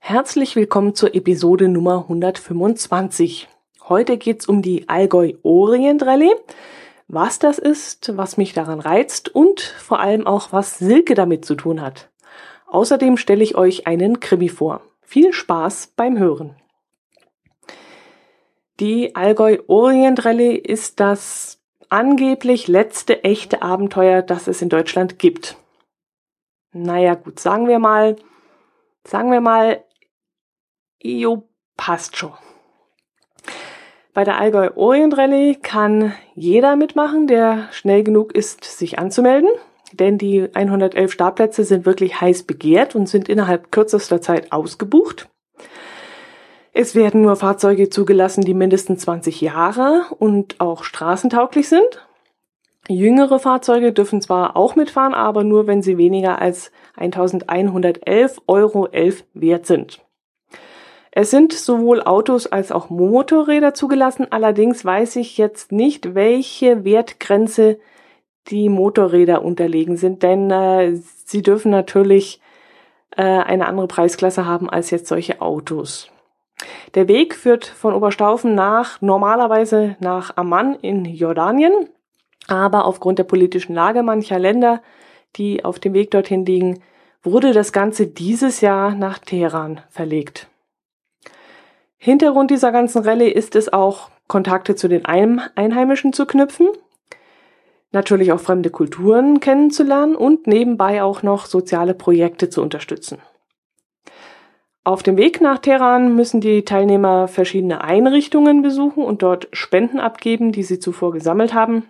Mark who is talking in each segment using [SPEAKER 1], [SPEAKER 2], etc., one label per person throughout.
[SPEAKER 1] Herzlich willkommen zur Episode Nummer 125. Heute geht's um die Allgäu Orient Rallye, was das ist, was mich daran reizt und vor allem auch, was Silke damit zu tun hat. Außerdem stelle ich euch einen Krimi vor. Viel Spaß beim Hören. Die Allgäu Orient Rallye ist das angeblich letzte echte Abenteuer, das es in Deutschland gibt. Naja, gut, sagen wir mal, sagen wir mal, Jo, passt schon. Bei der Allgäu Orient Rallye kann jeder mitmachen, der schnell genug ist, sich anzumelden. Denn die 111 Startplätze sind wirklich heiß begehrt und sind innerhalb kürzester Zeit ausgebucht. Es werden nur Fahrzeuge zugelassen, die mindestens 20 Jahre und auch straßentauglich sind. Jüngere Fahrzeuge dürfen zwar auch mitfahren, aber nur wenn sie weniger als 1111,11 Euro wert sind. Es sind sowohl Autos als auch Motorräder zugelassen, allerdings weiß ich jetzt nicht, welche Wertgrenze die Motorräder unterlegen sind, denn äh, sie dürfen natürlich äh, eine andere Preisklasse haben als jetzt solche Autos. Der Weg führt von Oberstaufen nach normalerweise nach Amman in Jordanien, aber aufgrund der politischen Lage mancher Länder, die auf dem Weg dorthin liegen, wurde das Ganze dieses Jahr nach Teheran verlegt. Hintergrund dieser ganzen Rallye ist es auch, Kontakte zu den Einheimischen zu knüpfen, natürlich auch fremde Kulturen kennenzulernen und nebenbei auch noch soziale Projekte zu unterstützen. Auf dem Weg nach Teheran müssen die Teilnehmer verschiedene Einrichtungen besuchen und dort Spenden abgeben, die sie zuvor gesammelt haben.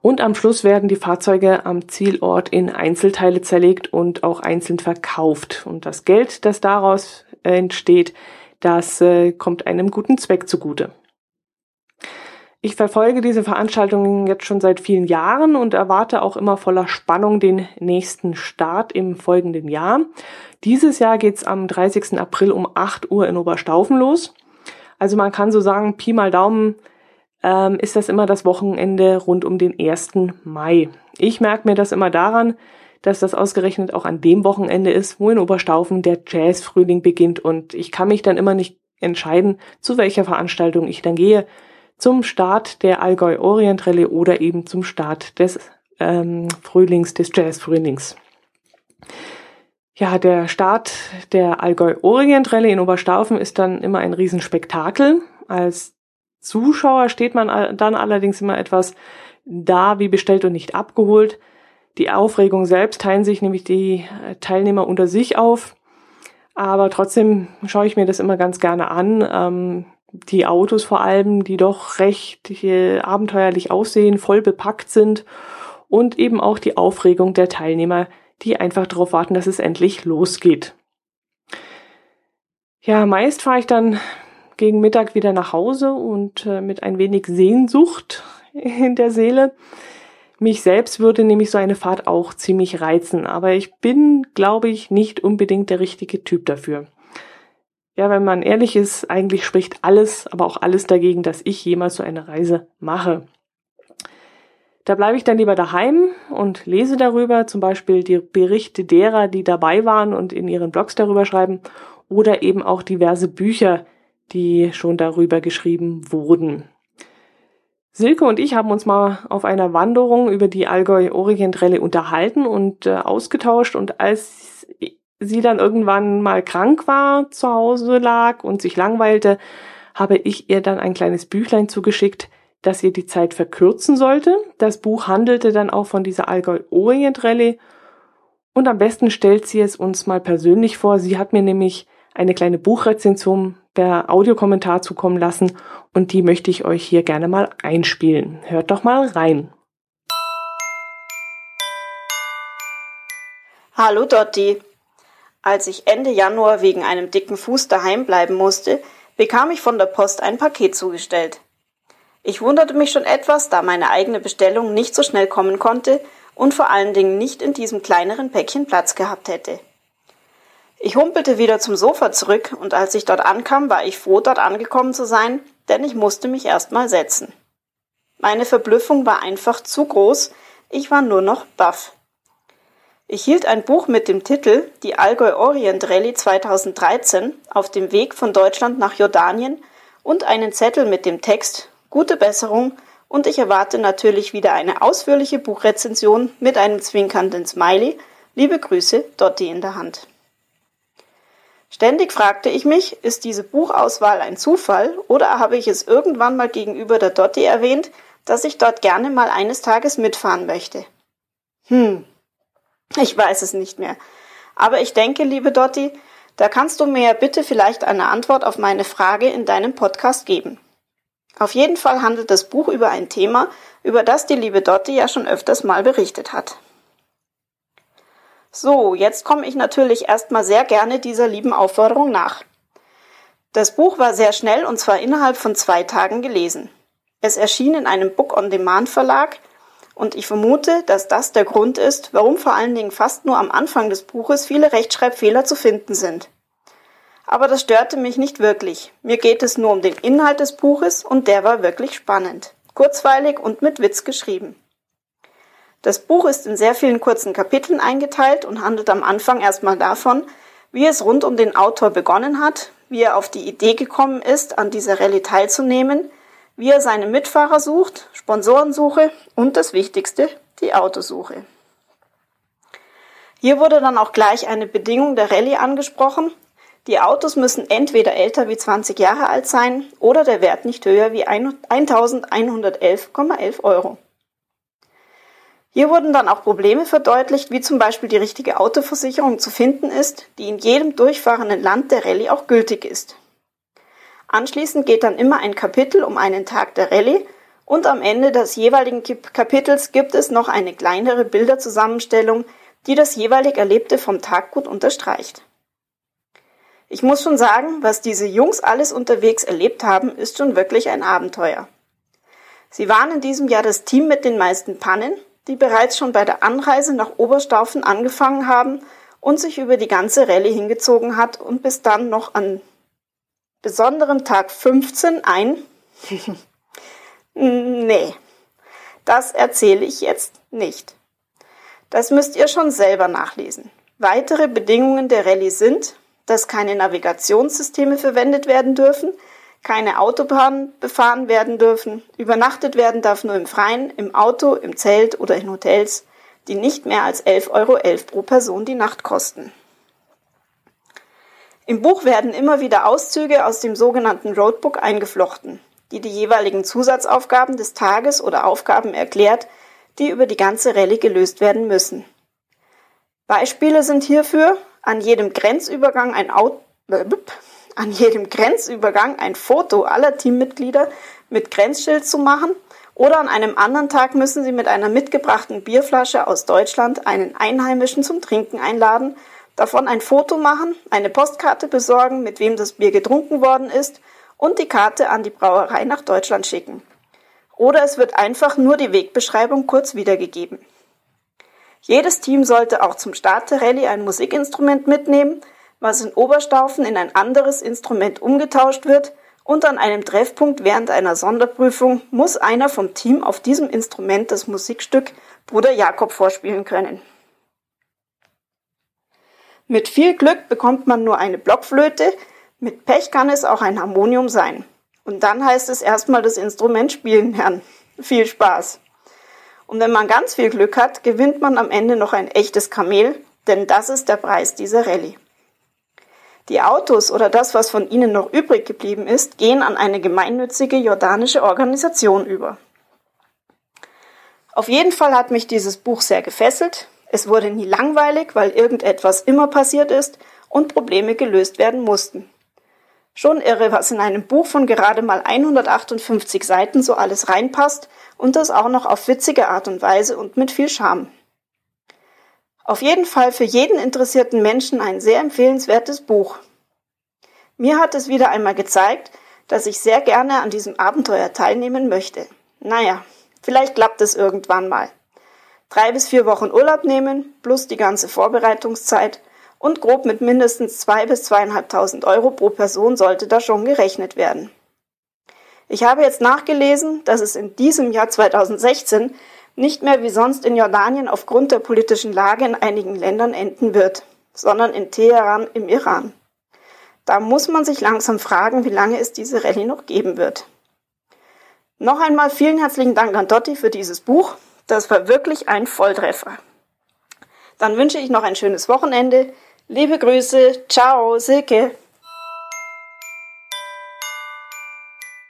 [SPEAKER 1] Und am Schluss werden die Fahrzeuge am Zielort in Einzelteile zerlegt und auch einzeln verkauft. Und das Geld, das daraus entsteht, das äh, kommt einem guten Zweck zugute. Ich verfolge diese Veranstaltungen jetzt schon seit vielen Jahren und erwarte auch immer voller Spannung den nächsten Start im folgenden Jahr. Dieses Jahr geht's am 30. April um 8 Uhr in Oberstaufen los. Also man kann so sagen, Pi mal Daumen ähm, ist das immer das Wochenende rund um den 1. Mai. Ich merke mir das immer daran, dass das ausgerechnet auch an dem Wochenende ist, wo in Oberstaufen der Jazzfrühling beginnt und ich kann mich dann immer nicht entscheiden, zu welcher Veranstaltung ich dann gehe. Zum Start der Allgäu Orient Rallye oder eben zum Start des ähm, Frühlings, des Jazzfrühlings. Ja, der Start der Allgäu Orient Rallye in Oberstaufen ist dann immer ein Riesenspektakel. Als Zuschauer steht man dann allerdings immer etwas da wie bestellt und nicht abgeholt. Die Aufregung selbst teilen sich nämlich die äh, Teilnehmer unter sich auf. Aber trotzdem schaue ich mir das immer ganz gerne an. Ähm, die Autos vor allem, die doch recht äh, abenteuerlich aussehen, voll bepackt sind. Und eben auch die Aufregung der Teilnehmer, die einfach darauf warten, dass es endlich losgeht. Ja, meist fahre ich dann gegen Mittag wieder nach Hause und äh, mit ein wenig Sehnsucht in der Seele. Mich selbst würde nämlich so eine Fahrt auch ziemlich reizen, aber ich bin, glaube ich, nicht unbedingt der richtige Typ dafür. Ja, wenn man ehrlich ist, eigentlich spricht alles, aber auch alles dagegen, dass ich jemals so eine Reise mache. Da bleibe ich dann lieber daheim und lese darüber, zum Beispiel die Berichte derer, die dabei waren und in ihren Blogs darüber schreiben, oder eben auch diverse Bücher, die schon darüber geschrieben wurden. Silke und ich haben uns mal auf einer Wanderung über die Allgäu Orient Rallye unterhalten und äh, ausgetauscht und als sie dann irgendwann mal krank war, zu Hause lag und sich langweilte, habe ich ihr dann ein kleines Büchlein zugeschickt, das ihr die Zeit verkürzen sollte. Das Buch handelte dann auch von dieser Allgäu Orient Rallye und am besten stellt sie es uns mal persönlich vor. Sie hat mir nämlich eine kleine Buchrezension per Audiokommentar zukommen lassen und die möchte ich euch hier gerne mal einspielen. Hört doch mal rein.
[SPEAKER 2] Hallo Dotti. Als ich Ende Januar wegen einem dicken Fuß daheim bleiben musste, bekam ich von der Post ein Paket zugestellt. Ich wunderte mich schon etwas, da meine eigene Bestellung nicht so schnell kommen konnte und vor allen Dingen nicht in diesem kleineren Päckchen Platz gehabt hätte. Ich humpelte wieder zum Sofa zurück und als ich dort ankam, war ich froh, dort angekommen zu sein, denn ich musste mich erst mal setzen. Meine Verblüffung war einfach zu groß, ich war nur noch baff. Ich hielt ein Buch mit dem Titel Die Allgäu Orient Rallye 2013 auf dem Weg von Deutschland nach Jordanien und einen Zettel mit dem Text Gute Besserung und ich erwarte natürlich wieder eine ausführliche Buchrezension mit einem zwinkernden Smiley. Liebe Grüße, Dotti in der Hand. Ständig fragte ich mich, ist diese Buchauswahl ein Zufall oder habe ich es irgendwann mal gegenüber der Dotti erwähnt, dass ich dort gerne mal eines Tages mitfahren möchte? Hm, ich weiß es nicht mehr. Aber ich denke, liebe Dotti, da kannst du mir bitte vielleicht eine Antwort auf meine Frage in deinem Podcast geben. Auf jeden Fall handelt das Buch über ein Thema, über das die liebe Dotti ja schon öfters mal berichtet hat. So, jetzt komme ich natürlich erstmal sehr gerne dieser lieben Aufforderung nach. Das Buch war sehr schnell und zwar innerhalb von zwei Tagen gelesen. Es erschien in einem Book-on-Demand-Verlag und ich vermute, dass das der Grund ist, warum vor allen Dingen fast nur am Anfang des Buches viele Rechtschreibfehler zu finden sind. Aber das störte mich nicht wirklich. Mir geht es nur um den Inhalt des Buches und der war wirklich spannend, kurzweilig und mit Witz geschrieben. Das Buch ist in sehr vielen kurzen Kapiteln eingeteilt und handelt am Anfang erstmal davon, wie es rund um den Autor begonnen hat, wie er auf die Idee gekommen ist, an dieser Rallye teilzunehmen, wie er seine Mitfahrer sucht, Sponsorensuche und das Wichtigste, die Autosuche. Hier wurde dann auch gleich eine Bedingung der Rallye angesprochen. Die Autos müssen entweder älter wie 20 Jahre alt sein oder der Wert nicht höher wie 1111,11 Euro. Hier wurden dann auch Probleme verdeutlicht, wie zum Beispiel die richtige Autoversicherung zu finden ist, die in jedem durchfahrenden Land der Rallye auch gültig ist. Anschließend geht dann immer ein Kapitel um einen Tag der Rallye und am Ende des jeweiligen Kapitels gibt es noch eine kleinere Bilderzusammenstellung, die das jeweilig Erlebte vom Tag gut unterstreicht. Ich muss schon sagen, was diese Jungs alles unterwegs erlebt haben, ist schon wirklich ein Abenteuer. Sie waren in diesem Jahr das Team mit den meisten Pannen, die bereits schon bei der Anreise nach Oberstaufen angefangen haben und sich über die ganze Rallye hingezogen hat und bis dann noch an besonderen Tag 15 ein. nee, das erzähle ich jetzt nicht. Das müsst ihr schon selber nachlesen. Weitere Bedingungen der Rallye sind, dass keine Navigationssysteme verwendet werden dürfen, keine Autobahnen befahren werden dürfen, übernachtet werden darf nur im Freien, im Auto, im Zelt oder in Hotels, die nicht mehr als 11,11 Euro pro Person die Nacht kosten. Im Buch werden immer wieder Auszüge aus dem sogenannten Roadbook eingeflochten, die die jeweiligen Zusatzaufgaben des Tages oder Aufgaben erklärt, die über die ganze Rallye gelöst werden müssen. Beispiele sind hierfür an jedem Grenzübergang ein Auto, äh, an jedem Grenzübergang ein Foto aller Teammitglieder mit Grenzschild zu machen oder an einem anderen Tag müssen Sie mit einer mitgebrachten Bierflasche aus Deutschland einen Einheimischen zum Trinken einladen davon ein Foto machen, eine Postkarte besorgen, mit wem das Bier getrunken worden ist und die Karte an die Brauerei nach Deutschland schicken. Oder es wird einfach nur die Wegbeschreibung kurz wiedergegeben. Jedes Team sollte auch zum Start der Rallye ein Musikinstrument mitnehmen, was in Oberstaufen in ein anderes Instrument umgetauscht wird und an einem Treffpunkt während einer Sonderprüfung muss einer vom Team auf diesem Instrument das Musikstück Bruder Jakob vorspielen können. Mit viel Glück bekommt man nur eine Blockflöte, mit Pech kann es auch ein Harmonium sein. Und dann heißt es erstmal das Instrument spielen, Herrn. Viel Spaß. Und wenn man ganz viel Glück hat, gewinnt man am Ende noch ein echtes Kamel, denn das ist der Preis dieser Rallye. Die Autos oder das, was von ihnen noch übrig geblieben ist, gehen an eine gemeinnützige jordanische Organisation über. Auf jeden Fall hat mich dieses Buch sehr gefesselt, es wurde nie langweilig, weil irgendetwas immer passiert ist und Probleme gelöst werden mussten. Schon irre, was in einem Buch von gerade mal 158 Seiten so alles reinpasst und das auch noch auf witzige Art und Weise und mit viel Charme. Auf jeden Fall für jeden interessierten Menschen ein sehr empfehlenswertes Buch. Mir hat es wieder einmal gezeigt, dass ich sehr gerne an diesem Abenteuer teilnehmen möchte. Naja, vielleicht klappt es irgendwann mal drei bis vier Wochen Urlaub nehmen, plus die ganze Vorbereitungszeit und grob mit mindestens zwei bis zweieinhalbtausend Euro pro Person sollte da schon gerechnet werden. Ich habe jetzt nachgelesen, dass es in diesem Jahr 2016 nicht mehr wie sonst in Jordanien aufgrund der politischen Lage in einigen Ländern enden wird, sondern in Teheran im Iran. Da muss man sich langsam fragen, wie lange es diese Rallye noch geben wird. Noch einmal vielen herzlichen Dank an Dotti für dieses Buch. Das war wirklich ein Volltreffer. Dann wünsche ich noch ein schönes Wochenende. Liebe Grüße. Ciao, Silke.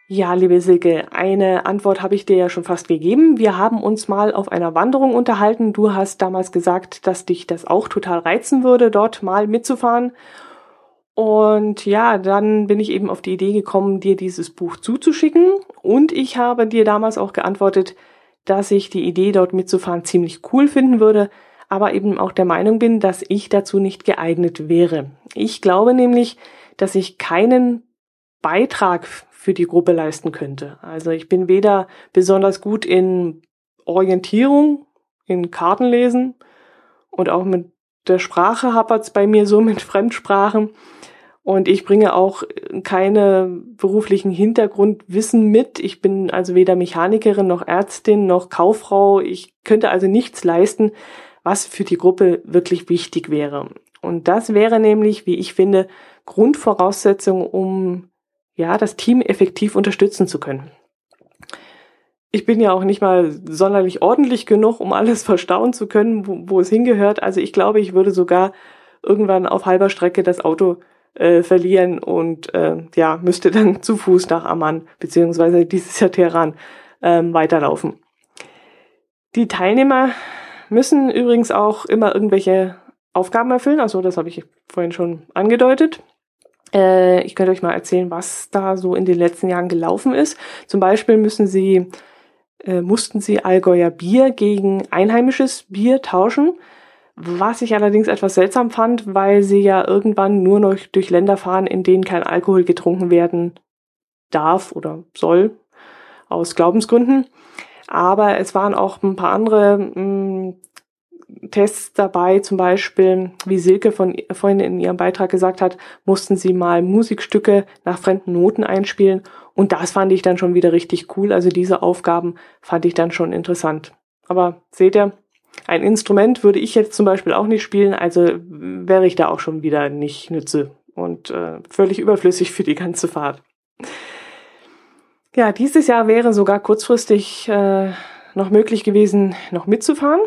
[SPEAKER 1] Ja, liebe Silke, eine Antwort habe ich dir ja schon fast gegeben. Wir haben uns mal auf einer Wanderung unterhalten. Du hast damals gesagt, dass dich das auch total reizen würde, dort mal mitzufahren. Und ja, dann bin ich eben auf die Idee gekommen, dir dieses Buch zuzuschicken. Und ich habe dir damals auch geantwortet, dass ich die Idee, dort mitzufahren, ziemlich cool finden würde, aber eben auch der Meinung bin, dass ich dazu nicht geeignet wäre. Ich glaube nämlich, dass ich keinen Beitrag für die Gruppe leisten könnte. Also ich bin weder besonders gut in Orientierung, in Kartenlesen und auch mit der Sprache hapert's bei mir so mit Fremdsprachen. Und ich bringe auch keine beruflichen Hintergrundwissen mit. Ich bin also weder Mechanikerin noch Ärztin noch Kauffrau. Ich könnte also nichts leisten, was für die Gruppe wirklich wichtig wäre. Und das wäre nämlich, wie ich finde, Grundvoraussetzung, um ja, das Team effektiv unterstützen zu können. Ich bin ja auch nicht mal sonderlich ordentlich genug, um alles verstauen zu können, wo, wo es hingehört. Also ich glaube, ich würde sogar irgendwann auf halber Strecke das Auto äh, verlieren und äh, ja, müsste dann zu Fuß nach Amman beziehungsweise dieses Jahr Teheran ähm, weiterlaufen. Die Teilnehmer müssen übrigens auch immer irgendwelche Aufgaben erfüllen, also das habe ich vorhin schon angedeutet. Äh, ich könnte euch mal erzählen, was da so in den letzten Jahren gelaufen ist. Zum Beispiel müssen sie, äh, mussten sie Allgäuer Bier gegen einheimisches Bier tauschen. Was ich allerdings etwas seltsam fand, weil sie ja irgendwann nur noch durch Länder fahren, in denen kein Alkohol getrunken werden darf oder soll, aus Glaubensgründen. Aber es waren auch ein paar andere mh, mm, Tests dabei, zum Beispiel, wie Silke von, vorhin in ihrem Beitrag gesagt hat, mussten sie mal Musikstücke nach fremden Noten einspielen. Und das fand ich dann schon wieder richtig cool. Also diese Aufgaben fand ich dann schon interessant. Aber seht ihr, ein Instrument würde ich jetzt zum Beispiel auch nicht spielen, also wäre ich da auch schon wieder nicht nütze und äh, völlig überflüssig für die ganze Fahrt. Ja, dieses Jahr wäre sogar kurzfristig äh, noch möglich gewesen, noch mitzufahren.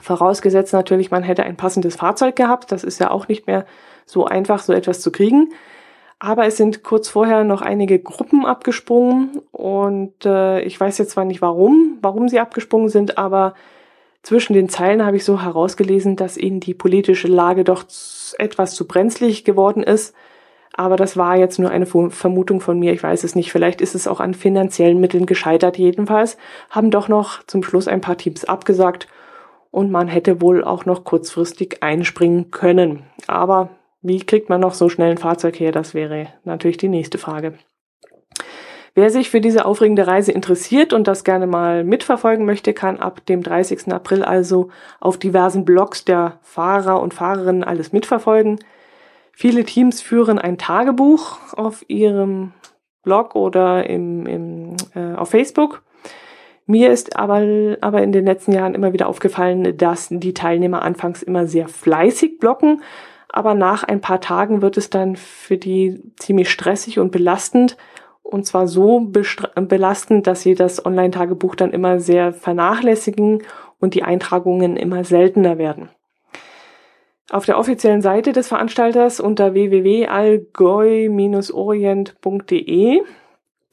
[SPEAKER 1] Vorausgesetzt natürlich, man hätte ein passendes Fahrzeug gehabt. Das ist ja auch nicht mehr so einfach, so etwas zu kriegen. Aber es sind kurz vorher noch einige Gruppen abgesprungen und äh, ich weiß jetzt zwar nicht warum, warum sie abgesprungen sind, aber zwischen den Zeilen habe ich so herausgelesen, dass ihnen die politische Lage doch etwas zu brenzlig geworden ist. Aber das war jetzt nur eine Vermutung von mir, ich weiß es nicht. Vielleicht ist es auch an finanziellen Mitteln gescheitert. Jedenfalls haben doch noch zum Schluss ein paar Teams abgesagt und man hätte wohl auch noch kurzfristig einspringen können. Aber wie kriegt man noch so schnell ein Fahrzeug her? Das wäre natürlich die nächste Frage. Wer sich für diese aufregende Reise interessiert und das gerne mal mitverfolgen möchte, kann ab dem 30. April also auf diversen Blogs der Fahrer und Fahrerinnen alles mitverfolgen. Viele Teams führen ein Tagebuch auf ihrem Blog oder im, im, äh, auf Facebook. Mir ist aber, aber in den letzten Jahren immer wieder aufgefallen, dass die Teilnehmer anfangs immer sehr fleißig blocken, aber nach ein paar Tagen wird es dann für die ziemlich stressig und belastend und zwar so belastend, dass sie das Online-Tagebuch dann immer sehr vernachlässigen und die Eintragungen immer seltener werden. Auf der offiziellen Seite des Veranstalters unter www.allgäu-orient.de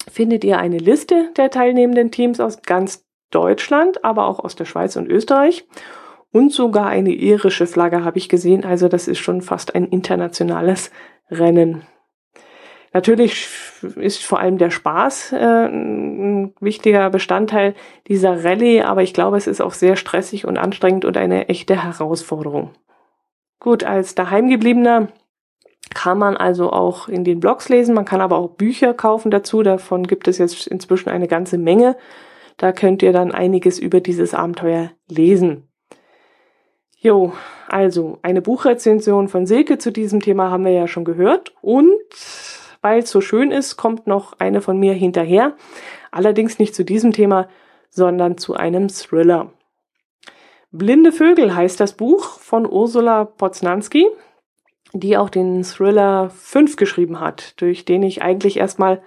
[SPEAKER 1] findet ihr eine Liste der teilnehmenden Teams aus ganz Deutschland, aber auch aus der Schweiz und Österreich. Und sogar eine irische Flagge habe ich gesehen. Also das ist schon fast ein internationales Rennen. Natürlich ist vor allem der Spaß äh, ein wichtiger Bestandteil dieser Rallye, aber ich glaube, es ist auch sehr stressig und anstrengend und eine echte Herausforderung. Gut, als daheimgebliebener kann man also auch in den Blogs lesen, man kann aber auch Bücher kaufen dazu, davon gibt es jetzt inzwischen eine ganze Menge. Da könnt ihr dann einiges über dieses Abenteuer lesen. Jo, also eine Buchrezension von Silke zu diesem Thema haben wir ja schon gehört und weil es so schön ist, kommt noch eine von mir hinterher. Allerdings nicht zu diesem Thema, sondern zu einem Thriller. Blinde Vögel heißt das Buch von Ursula Poznanski, die auch den Thriller 5 geschrieben hat, durch den ich eigentlich erstmal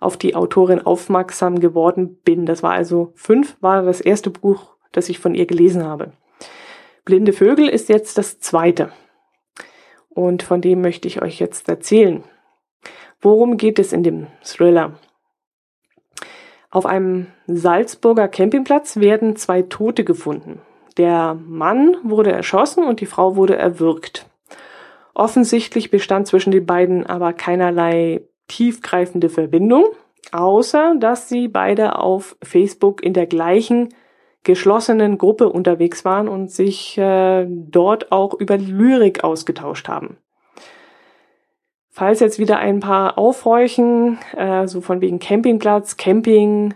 [SPEAKER 1] auf die Autorin aufmerksam geworden bin. Das war also 5, war das erste Buch, das ich von ihr gelesen habe. Blinde Vögel ist jetzt das zweite. Und von dem möchte ich euch jetzt erzählen. Worum geht es in dem Thriller? Auf einem Salzburger Campingplatz werden zwei Tote gefunden. Der Mann wurde erschossen und die Frau wurde erwürgt. Offensichtlich bestand zwischen den beiden aber keinerlei tiefgreifende Verbindung, außer dass sie beide auf Facebook in der gleichen geschlossenen Gruppe unterwegs waren und sich äh, dort auch über Lyrik ausgetauscht haben. Falls jetzt wieder ein paar aufhorchen, äh, so von wegen Campingplatz, Camping,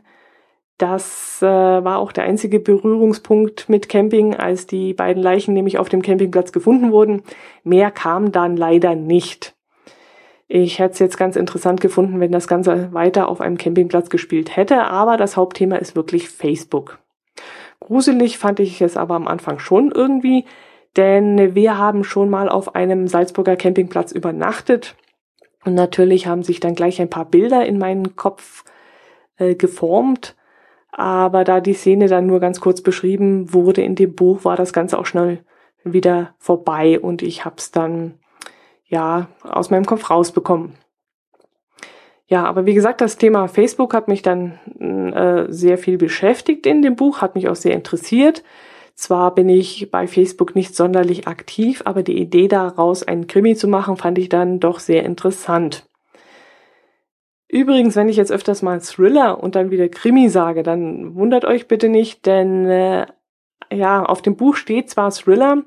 [SPEAKER 1] das äh, war auch der einzige Berührungspunkt mit Camping, als die beiden Leichen nämlich auf dem Campingplatz gefunden wurden. Mehr kam dann leider nicht. Ich hätte es jetzt ganz interessant gefunden, wenn das Ganze weiter auf einem Campingplatz gespielt hätte, aber das Hauptthema ist wirklich Facebook. Gruselig fand ich es aber am Anfang schon irgendwie, denn wir haben schon mal auf einem Salzburger Campingplatz übernachtet und natürlich haben sich dann gleich ein paar Bilder in meinen Kopf äh, geformt aber da die Szene dann nur ganz kurz beschrieben wurde in dem Buch, war das Ganze auch schnell wieder vorbei und ich habe es dann ja aus meinem Kopf rausbekommen. Ja, aber wie gesagt, das Thema Facebook hat mich dann äh, sehr viel beschäftigt in dem Buch, hat mich auch sehr interessiert. Zwar bin ich bei Facebook nicht sonderlich aktiv, aber die Idee daraus, einen Krimi zu machen, fand ich dann doch sehr interessant. Übrigens, wenn ich jetzt öfters mal Thriller und dann wieder Krimi sage, dann wundert euch bitte nicht, denn äh, ja, auf dem Buch steht zwar Thriller,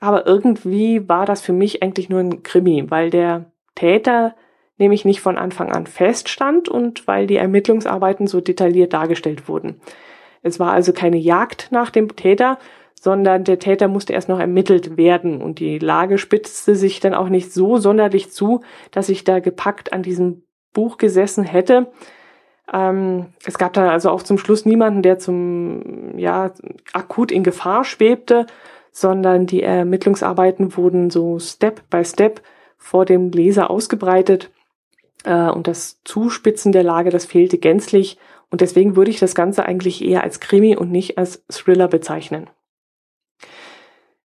[SPEAKER 1] aber irgendwie war das für mich eigentlich nur ein Krimi, weil der Täter nämlich nicht von Anfang an feststand und weil die Ermittlungsarbeiten so detailliert dargestellt wurden. Es war also keine Jagd nach dem Täter, sondern der Täter musste erst noch ermittelt werden und die Lage spitzte sich dann auch nicht so sonderlich zu, dass ich da gepackt an diesem Buch gesessen hätte. Ähm, es gab dann also auch zum Schluss niemanden, der zum, ja, akut in Gefahr schwebte, sondern die Ermittlungsarbeiten wurden so Step by Step vor dem Leser ausgebreitet. Äh, und das Zuspitzen der Lage, das fehlte gänzlich. Und deswegen würde ich das Ganze eigentlich eher als Krimi und nicht als Thriller bezeichnen.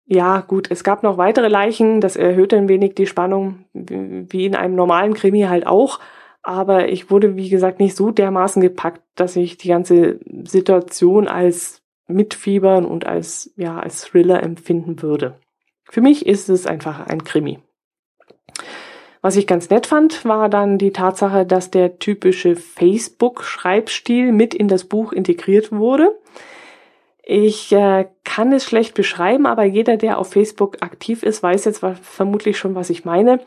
[SPEAKER 1] Ja, gut, es gab noch weitere Leichen, das erhöhte ein wenig die Spannung, wie in einem normalen Krimi halt auch. Aber ich wurde, wie gesagt, nicht so dermaßen gepackt, dass ich die ganze Situation als mitfiebern und als, ja, als Thriller empfinden würde. Für mich ist es einfach ein Krimi. Was ich ganz nett fand, war dann die Tatsache, dass der typische Facebook-Schreibstil mit in das Buch integriert wurde. Ich äh, kann es schlecht beschreiben, aber jeder, der auf Facebook aktiv ist, weiß jetzt vermutlich schon, was ich meine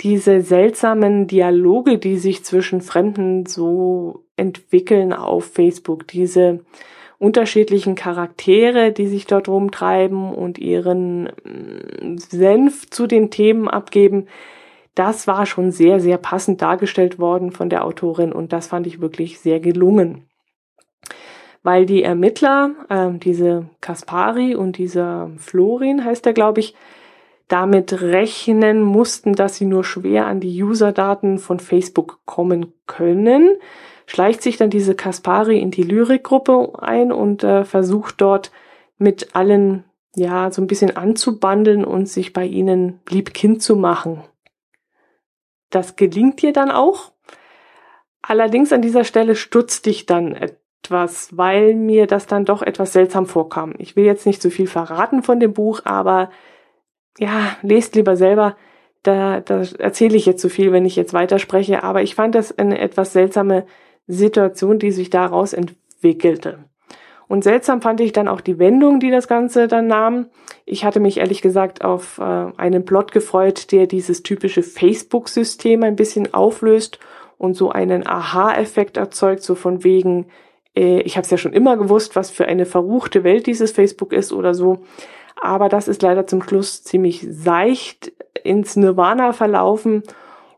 [SPEAKER 1] diese seltsamen Dialoge, die sich zwischen Fremden so entwickeln auf Facebook, diese unterschiedlichen Charaktere, die sich dort rumtreiben und ihren mm, Senf zu den Themen abgeben, das war schon sehr, sehr passend dargestellt worden von der Autorin und das fand ich wirklich sehr gelungen. Weil die Ermittler, äh, diese Kaspari und dieser Florin heißt er, glaube ich, damit rechnen mussten, dass sie nur schwer an die Userdaten von Facebook kommen können, schleicht sich dann diese Kaspari in die Lyrikgruppe ein und äh, versucht dort mit allen ja so ein bisschen anzubandeln und sich bei ihnen liebkind zu machen. Das gelingt dir dann auch. Allerdings an dieser Stelle stutzt dich dann etwas, weil mir das dann doch etwas seltsam vorkam. Ich will jetzt nicht zu so viel verraten von dem Buch, aber ja, lest lieber selber. Da, da erzähle ich jetzt zu so viel, wenn ich jetzt weiterspreche. Aber ich fand das eine etwas seltsame Situation, die sich daraus entwickelte. Und seltsam fand ich dann auch die Wendung, die das Ganze dann nahm. Ich hatte mich ehrlich gesagt auf äh, einen Plot gefreut, der dieses typische Facebook-System ein bisschen auflöst und so einen Aha-Effekt erzeugt, so von wegen, äh, ich habe es ja schon immer gewusst, was für eine verruchte Welt dieses Facebook ist oder so aber das ist leider zum Schluss ziemlich seicht ins Nirvana verlaufen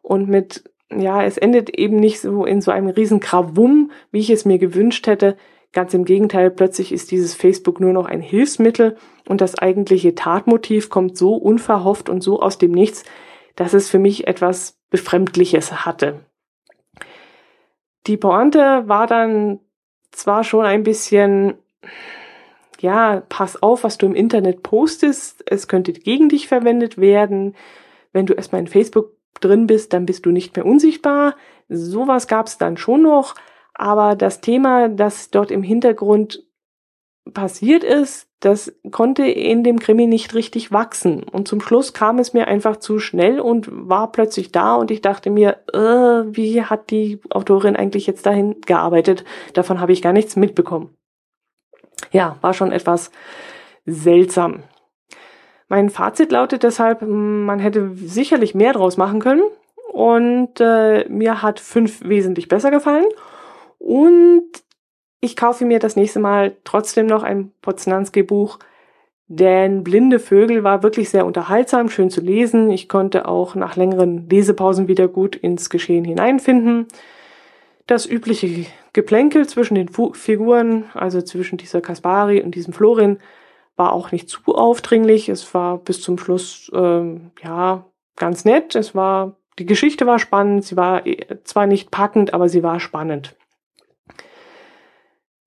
[SPEAKER 1] und mit ja, es endet eben nicht so in so einem riesen Krawum, wie ich es mir gewünscht hätte. Ganz im Gegenteil, plötzlich ist dieses Facebook nur noch ein Hilfsmittel und das eigentliche Tatmotiv kommt so unverhofft und so aus dem Nichts, dass es für mich etwas Befremdliches hatte. Die Pointe war dann zwar schon ein bisschen, ja, pass auf, was du im Internet postest, es könnte gegen dich verwendet werden. Wenn du erstmal in Facebook drin bist, dann bist du nicht mehr unsichtbar. Sowas gab es dann schon noch. Aber das Thema, das dort im Hintergrund passiert ist, das konnte in dem Krimi nicht richtig wachsen. Und zum Schluss kam es mir einfach zu schnell und war plötzlich da und ich dachte mir, äh, wie hat die Autorin eigentlich jetzt dahin gearbeitet? Davon habe ich gar nichts mitbekommen. Ja, war schon etwas seltsam. Mein Fazit lautet deshalb, man hätte sicherlich mehr draus machen können und äh, mir hat fünf wesentlich besser gefallen und ich kaufe mir das nächste Mal trotzdem noch ein Poznanski-Buch, denn Blinde Vögel war wirklich sehr unterhaltsam, schön zu lesen. Ich konnte auch nach längeren Lesepausen wieder gut ins Geschehen hineinfinden. Das übliche Geplänkel zwischen den Figuren, also zwischen dieser Kaspari und diesem Florin, war auch nicht zu aufdringlich. Es war bis zum Schluss ähm, ja ganz nett. Es war die Geschichte war spannend. Sie war äh, zwar nicht packend, aber sie war spannend.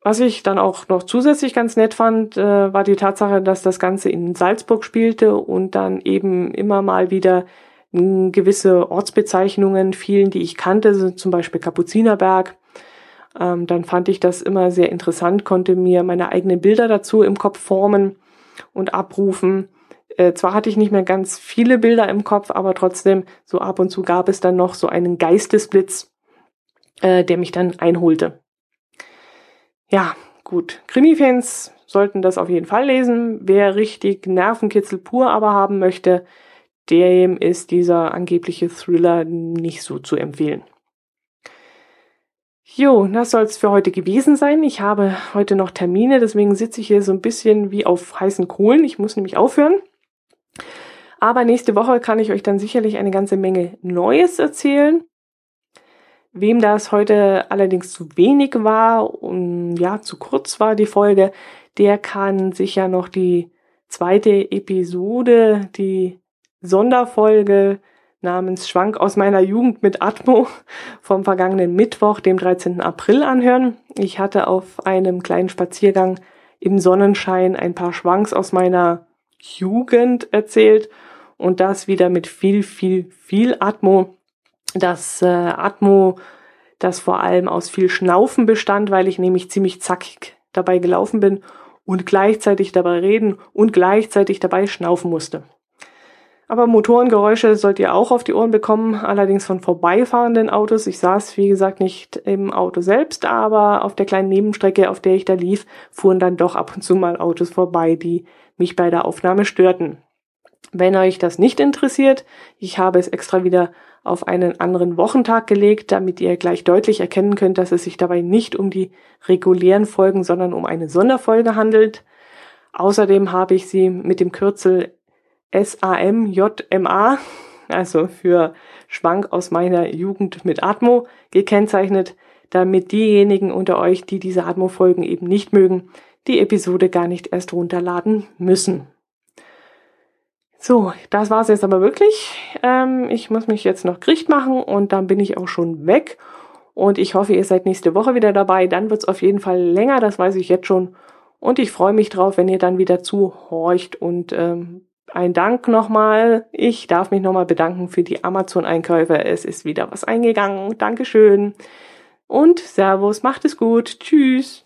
[SPEAKER 1] Was ich dann auch noch zusätzlich ganz nett fand, äh, war die Tatsache, dass das Ganze in Salzburg spielte und dann eben immer mal wieder gewisse Ortsbezeichnungen fielen, die ich kannte, zum Beispiel Kapuzinerberg. Ähm, dann fand ich das immer sehr interessant, konnte mir meine eigenen Bilder dazu im Kopf formen und abrufen. Äh, zwar hatte ich nicht mehr ganz viele Bilder im Kopf, aber trotzdem, so ab und zu gab es dann noch so einen Geistesblitz, äh, der mich dann einholte. Ja, gut. Krimi-Fans sollten das auf jeden Fall lesen. Wer richtig Nervenkitzel pur aber haben möchte, dem ist dieser angebliche Thriller nicht so zu empfehlen. Jo, das soll es für heute gewesen sein. Ich habe heute noch Termine, deswegen sitze ich hier so ein bisschen wie auf heißen Kohlen. Ich muss nämlich aufhören. Aber nächste Woche kann ich euch dann sicherlich eine ganze Menge Neues erzählen. Wem das heute allerdings zu wenig war und ja, zu kurz war die Folge, der kann sich ja noch die zweite Episode, die Sonderfolge namens Schwank aus meiner Jugend mit Atmo vom vergangenen Mittwoch, dem 13. April anhören. Ich hatte auf einem kleinen Spaziergang im Sonnenschein ein paar Schwanks aus meiner Jugend erzählt und das wieder mit viel, viel, viel Atmo. Das äh, Atmo, das vor allem aus viel Schnaufen bestand, weil ich nämlich ziemlich zackig dabei gelaufen bin und gleichzeitig dabei reden und gleichzeitig dabei schnaufen musste. Aber Motorengeräusche sollt ihr auch auf die Ohren bekommen, allerdings von vorbeifahrenden Autos. Ich saß, wie gesagt, nicht im Auto selbst, aber auf der kleinen Nebenstrecke, auf der ich da lief, fuhren dann doch ab und zu mal Autos vorbei, die mich bei der Aufnahme störten. Wenn euch das nicht interessiert, ich habe es extra wieder auf einen anderen Wochentag gelegt, damit ihr gleich deutlich erkennen könnt, dass es sich dabei nicht um die regulären Folgen, sondern um eine Sonderfolge handelt. Außerdem habe ich sie mit dem Kürzel SAMJMA, also für Schwank aus meiner Jugend mit Atmo, gekennzeichnet, damit diejenigen unter euch, die diese Atmo-Folgen eben nicht mögen, die Episode gar nicht erst runterladen müssen. So, das war's jetzt aber wirklich. Ähm, ich muss mich jetzt noch Gericht machen und dann bin ich auch schon weg. Und ich hoffe, ihr seid nächste Woche wieder dabei. Dann wird es auf jeden Fall länger, das weiß ich jetzt schon. Und ich freue mich drauf, wenn ihr dann wieder zuhorcht. Und ähm, ein Dank nochmal. Ich darf mich nochmal bedanken für die Amazon-Einkäufe. Es ist wieder was eingegangen. Dankeschön. Und Servus, macht es gut. Tschüss.